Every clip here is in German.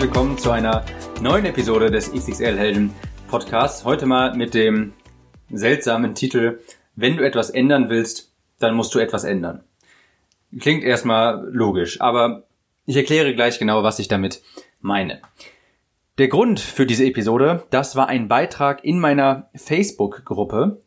Herzlich willkommen zu einer neuen Episode des XXL Helden Podcasts. Heute mal mit dem seltsamen Titel Wenn du etwas ändern willst, dann musst du etwas ändern. Klingt erstmal logisch, aber ich erkläre gleich genau, was ich damit meine. Der Grund für diese Episode, das war ein Beitrag in meiner Facebook-Gruppe.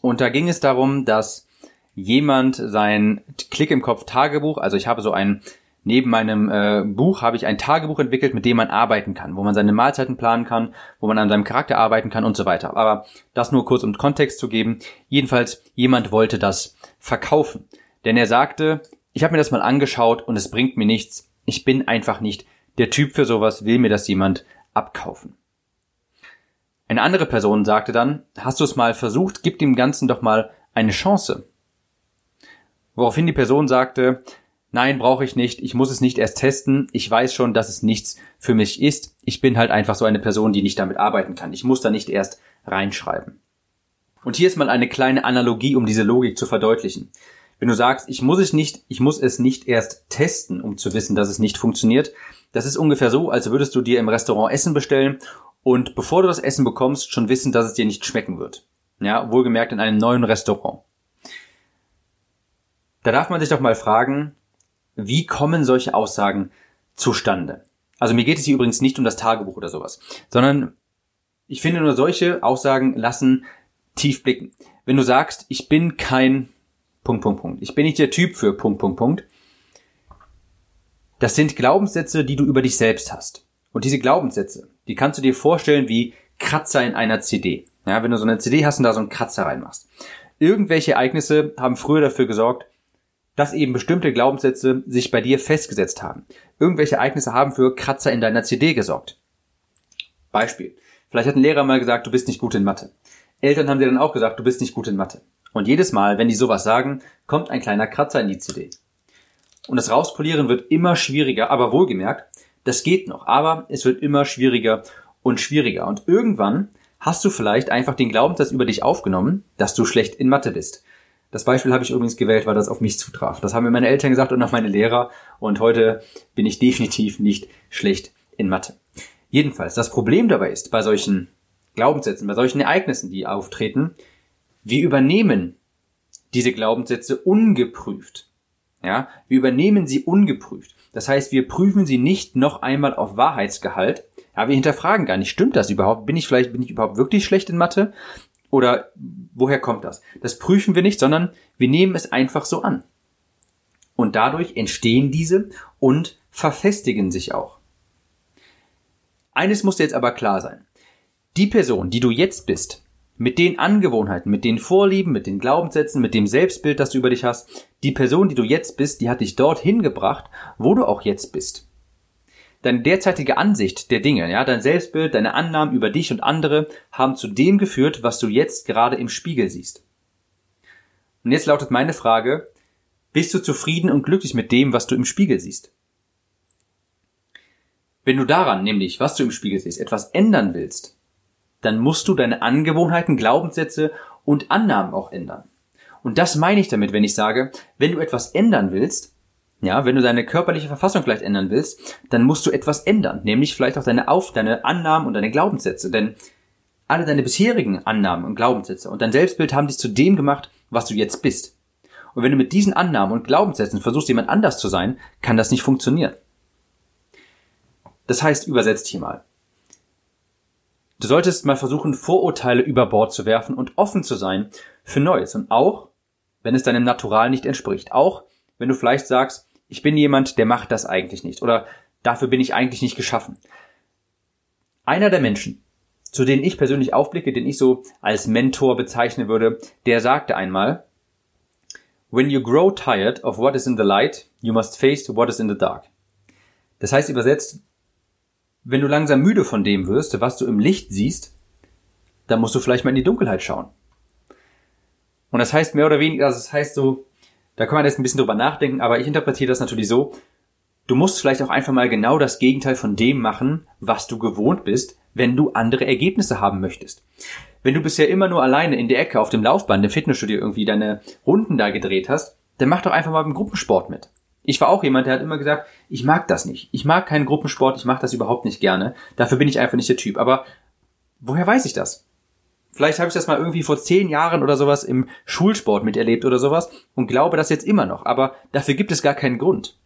Und da ging es darum, dass jemand sein Klick im Kopf Tagebuch, also ich habe so ein, neben meinem äh, Buch habe ich ein Tagebuch entwickelt, mit dem man arbeiten kann, wo man seine Mahlzeiten planen kann, wo man an seinem Charakter arbeiten kann und so weiter. Aber das nur kurz um Kontext zu geben. Jedenfalls, jemand wollte das verkaufen. Denn er sagte, ich habe mir das mal angeschaut und es bringt mir nichts. Ich bin einfach nicht der Typ für sowas will mir das jemand abkaufen. Eine andere Person sagte dann, hast du es mal versucht, gib dem Ganzen doch mal eine Chance. Woraufhin die Person sagte, nein, brauche ich nicht, ich muss es nicht erst testen, ich weiß schon, dass es nichts für mich ist, ich bin halt einfach so eine Person, die nicht damit arbeiten kann, ich muss da nicht erst reinschreiben. Und hier ist mal eine kleine Analogie, um diese Logik zu verdeutlichen. Wenn du sagst, ich muss es nicht, ich muss es nicht erst testen, um zu wissen, dass es nicht funktioniert, das ist ungefähr so, als würdest du dir im Restaurant Essen bestellen und bevor du das Essen bekommst, schon wissen, dass es dir nicht schmecken wird. Ja, wohlgemerkt in einem neuen Restaurant. Da darf man sich doch mal fragen, wie kommen solche Aussagen zustande? Also mir geht es hier übrigens nicht um das Tagebuch oder sowas, sondern ich finde nur solche Aussagen lassen tief blicken. Wenn du sagst, ich bin kein Punkt, Punkt, Punkt. Ich bin nicht der Typ für Punkt, Punkt, Punkt. Das sind Glaubenssätze, die du über dich selbst hast. Und diese Glaubenssätze, die kannst du dir vorstellen wie Kratzer in einer CD. Ja, wenn du so eine CD hast und da so einen Kratzer reinmachst. Irgendwelche Ereignisse haben früher dafür gesorgt, dass eben bestimmte Glaubenssätze sich bei dir festgesetzt haben. Irgendwelche Ereignisse haben für Kratzer in deiner CD gesorgt. Beispiel. Vielleicht hat ein Lehrer mal gesagt, du bist nicht gut in Mathe. Eltern haben dir dann auch gesagt, du bist nicht gut in Mathe. Und jedes Mal, wenn die sowas sagen, kommt ein kleiner Kratzer in die CD. Und das Rauspolieren wird immer schwieriger, aber wohlgemerkt, das geht noch, aber es wird immer schwieriger und schwieriger. Und irgendwann hast du vielleicht einfach den Glaubenssatz über dich aufgenommen, dass du schlecht in Mathe bist. Das Beispiel habe ich übrigens gewählt, weil das auf mich zutraf. Das haben mir meine Eltern gesagt und auch meine Lehrer. Und heute bin ich definitiv nicht schlecht in Mathe. Jedenfalls, das Problem dabei ist, bei solchen Glaubenssätzen, bei solchen Ereignissen, die auftreten, wir übernehmen diese Glaubenssätze ungeprüft. Ja, wir übernehmen sie ungeprüft. Das heißt, wir prüfen sie nicht noch einmal auf Wahrheitsgehalt. Ja, wir hinterfragen gar nicht, stimmt das überhaupt? Bin ich vielleicht, bin ich überhaupt wirklich schlecht in Mathe? Oder woher kommt das? Das prüfen wir nicht, sondern wir nehmen es einfach so an. Und dadurch entstehen diese und verfestigen sich auch. Eines muss jetzt aber klar sein. Die Person, die du jetzt bist, mit den Angewohnheiten, mit den Vorlieben, mit den Glaubenssätzen, mit dem Selbstbild, das du über dich hast, die Person, die du jetzt bist, die hat dich dorthin gebracht, wo du auch jetzt bist. Deine derzeitige Ansicht der Dinge, ja, dein Selbstbild, deine Annahmen über dich und andere haben zu dem geführt, was du jetzt gerade im Spiegel siehst. Und jetzt lautet meine Frage, bist du zufrieden und glücklich mit dem, was du im Spiegel siehst? Wenn du daran, nämlich was du im Spiegel siehst, etwas ändern willst, dann musst du deine Angewohnheiten, Glaubenssätze und Annahmen auch ändern. Und das meine ich damit, wenn ich sage, wenn du etwas ändern willst, ja, wenn du deine körperliche Verfassung vielleicht ändern willst, dann musst du etwas ändern, nämlich vielleicht auch deine Auf, deine Annahmen und deine Glaubenssätze, denn alle deine bisherigen Annahmen und Glaubenssätze und dein Selbstbild haben dich zu dem gemacht, was du jetzt bist. Und wenn du mit diesen Annahmen und Glaubenssätzen versuchst, jemand anders zu sein, kann das nicht funktionieren. Das heißt, übersetzt hier mal. Du solltest mal versuchen, Vorurteile über Bord zu werfen und offen zu sein für Neues. Und auch, wenn es deinem Natural nicht entspricht. Auch, wenn du vielleicht sagst, ich bin jemand, der macht das eigentlich nicht. Oder dafür bin ich eigentlich nicht geschaffen. Einer der Menschen, zu denen ich persönlich aufblicke, den ich so als Mentor bezeichnen würde, der sagte einmal, When you grow tired of what is in the light, you must face what is in the dark. Das heißt übersetzt, wenn du langsam müde von dem wirst, was du im Licht siehst, dann musst du vielleicht mal in die Dunkelheit schauen. Und das heißt mehr oder weniger, das heißt so, da kann man jetzt ein bisschen drüber nachdenken, aber ich interpretiere das natürlich so, du musst vielleicht auch einfach mal genau das Gegenteil von dem machen, was du gewohnt bist, wenn du andere Ergebnisse haben möchtest. Wenn du bisher immer nur alleine in der Ecke auf dem Laufband im Fitnessstudio irgendwie deine Runden da gedreht hast, dann mach doch einfach mal beim Gruppensport mit. Ich war auch jemand, der hat immer gesagt, ich mag das nicht. Ich mag keinen Gruppensport, ich mache das überhaupt nicht gerne. Dafür bin ich einfach nicht der Typ. Aber woher weiß ich das? Vielleicht habe ich das mal irgendwie vor zehn Jahren oder sowas im Schulsport miterlebt oder sowas und glaube das jetzt immer noch. Aber dafür gibt es gar keinen Grund.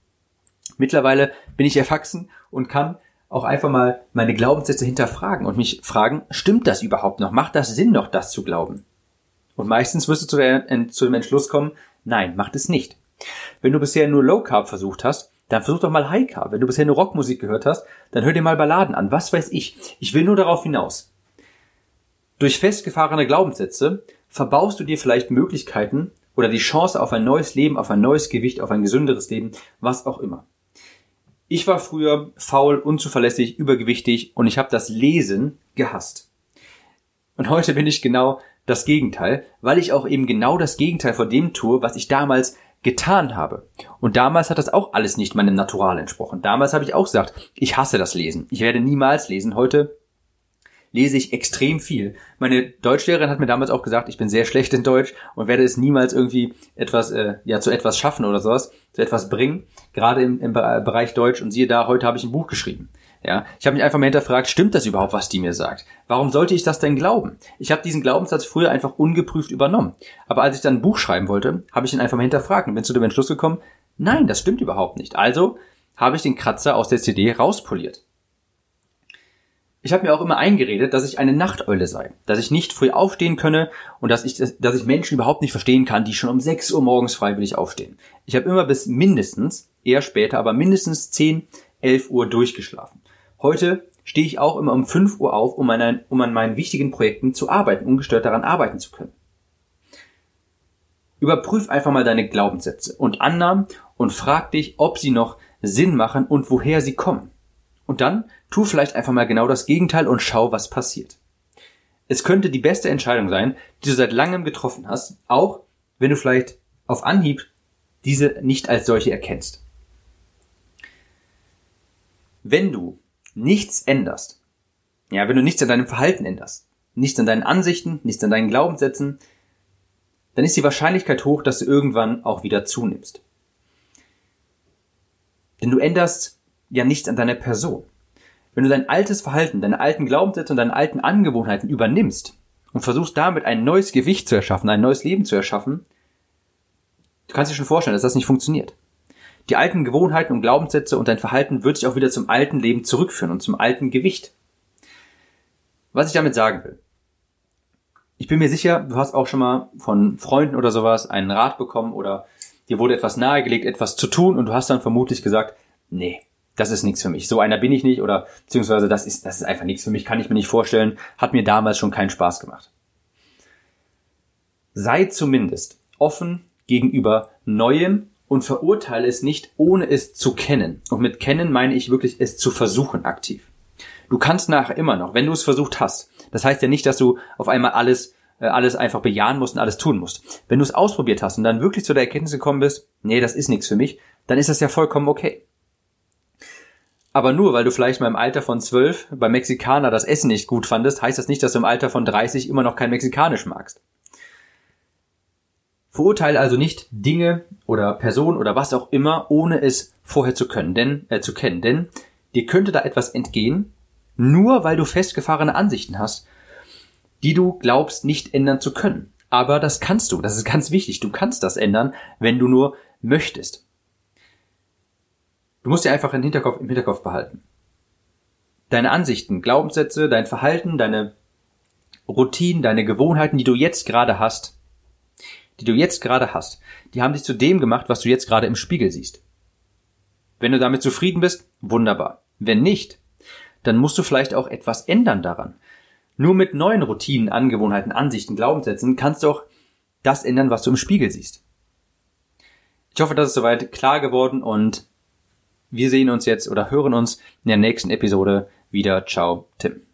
Mittlerweile bin ich erwachsen und kann auch einfach mal meine Glaubenssätze hinterfragen und mich fragen, stimmt das überhaupt noch? Macht das Sinn noch, das zu glauben? Und meistens wirst du zu, der, zu dem Entschluss kommen, nein, macht es nicht. Wenn du bisher nur Low Carb versucht hast, dann versuch doch mal High Carb. Wenn du bisher nur Rockmusik gehört hast, dann hör dir mal Balladen an. Was weiß ich. Ich will nur darauf hinaus. Durch festgefahrene Glaubenssätze verbaust du dir vielleicht Möglichkeiten oder die Chance auf ein neues Leben, auf ein neues Gewicht, auf ein gesünderes Leben, was auch immer. Ich war früher faul, unzuverlässig, übergewichtig und ich habe das Lesen gehasst. Und heute bin ich genau das Gegenteil, weil ich auch eben genau das Gegenteil von dem tue, was ich damals getan habe. Und damals hat das auch alles nicht meinem Natural entsprochen. Damals habe ich auch gesagt, ich hasse das Lesen. Ich werde niemals lesen. Heute lese ich extrem viel. Meine Deutschlehrerin hat mir damals auch gesagt, ich bin sehr schlecht in Deutsch und werde es niemals irgendwie etwas, äh, ja, zu etwas schaffen oder sowas, zu etwas bringen, gerade im, im Bereich Deutsch. Und siehe da, heute habe ich ein Buch geschrieben. Ja, ich habe mich einfach mal hinterfragt, stimmt das überhaupt, was die mir sagt? Warum sollte ich das denn glauben? Ich habe diesen Glaubenssatz früher einfach ungeprüft übernommen. Aber als ich dann ein Buch schreiben wollte, habe ich ihn einfach mal hinterfragt und bin zu dem Entschluss gekommen, nein, das stimmt überhaupt nicht. Also habe ich den Kratzer aus der CD rauspoliert. Ich habe mir auch immer eingeredet, dass ich eine Nachteule sei, dass ich nicht früh aufstehen könne und dass ich, dass ich Menschen überhaupt nicht verstehen kann, die schon um 6 Uhr morgens freiwillig aufstehen. Ich habe immer bis mindestens, eher später, aber mindestens 10, 11 Uhr durchgeschlafen. Heute stehe ich auch immer um 5 Uhr auf, um an, um an meinen wichtigen Projekten zu arbeiten, ungestört daran arbeiten zu können. Überprüf einfach mal deine Glaubenssätze und Annahmen und frag dich, ob sie noch Sinn machen und woher sie kommen. Und dann tu vielleicht einfach mal genau das Gegenteil und schau, was passiert. Es könnte die beste Entscheidung sein, die du seit langem getroffen hast, auch wenn du vielleicht auf Anhieb diese nicht als solche erkennst. Wenn du nichts änderst, ja, wenn du nichts an deinem Verhalten änderst, nichts an deinen Ansichten, nichts an deinen Glaubenssätzen, dann ist die Wahrscheinlichkeit hoch, dass du irgendwann auch wieder zunimmst. Denn du änderst ja nichts an deiner Person. Wenn du dein altes Verhalten, deine alten Glaubenssätze und deine alten Angewohnheiten übernimmst und versuchst damit ein neues Gewicht zu erschaffen, ein neues Leben zu erschaffen, du kannst dir schon vorstellen, dass das nicht funktioniert. Die alten Gewohnheiten und Glaubenssätze und dein Verhalten wird dich auch wieder zum alten Leben zurückführen und zum alten Gewicht. Was ich damit sagen will. Ich bin mir sicher, du hast auch schon mal von Freunden oder sowas einen Rat bekommen oder dir wurde etwas nahegelegt, etwas zu tun und du hast dann vermutlich gesagt, nee, das ist nichts für mich. So einer bin ich nicht oder beziehungsweise das ist, das ist einfach nichts für mich, kann ich mir nicht vorstellen, hat mir damals schon keinen Spaß gemacht. Sei zumindest offen gegenüber Neuem und verurteile es nicht, ohne es zu kennen. Und mit kennen meine ich wirklich es zu versuchen aktiv. Du kannst nachher immer noch, wenn du es versucht hast. Das heißt ja nicht, dass du auf einmal alles äh, alles einfach bejahen musst und alles tun musst. Wenn du es ausprobiert hast und dann wirklich zu der Erkenntnis gekommen bist, nee, das ist nichts für mich, dann ist das ja vollkommen okay. Aber nur weil du vielleicht mal im Alter von zwölf beim Mexikaner das Essen nicht gut fandest, heißt das nicht, dass du im Alter von 30 immer noch kein Mexikanisch magst. Verurteile also nicht Dinge oder Personen oder was auch immer, ohne es vorher zu können, denn äh, zu kennen, denn dir könnte da etwas entgehen, nur weil du festgefahrene Ansichten hast, die du glaubst nicht ändern zu können. Aber das kannst du, das ist ganz wichtig. Du kannst das ändern, wenn du nur möchtest. Du musst dir einfach im Hinterkopf, im Hinterkopf behalten. Deine Ansichten, Glaubenssätze, dein Verhalten, deine Routinen, deine Gewohnheiten, die du jetzt gerade hast, die du jetzt gerade hast, die haben dich zu dem gemacht, was du jetzt gerade im Spiegel siehst. Wenn du damit zufrieden bist, wunderbar. Wenn nicht, dann musst du vielleicht auch etwas ändern daran. Nur mit neuen Routinen, Angewohnheiten, Ansichten, Glaubenssätzen kannst du auch das ändern, was du im Spiegel siehst. Ich hoffe, das ist soweit klar geworden und wir sehen uns jetzt oder hören uns in der nächsten Episode wieder. Ciao, Tim.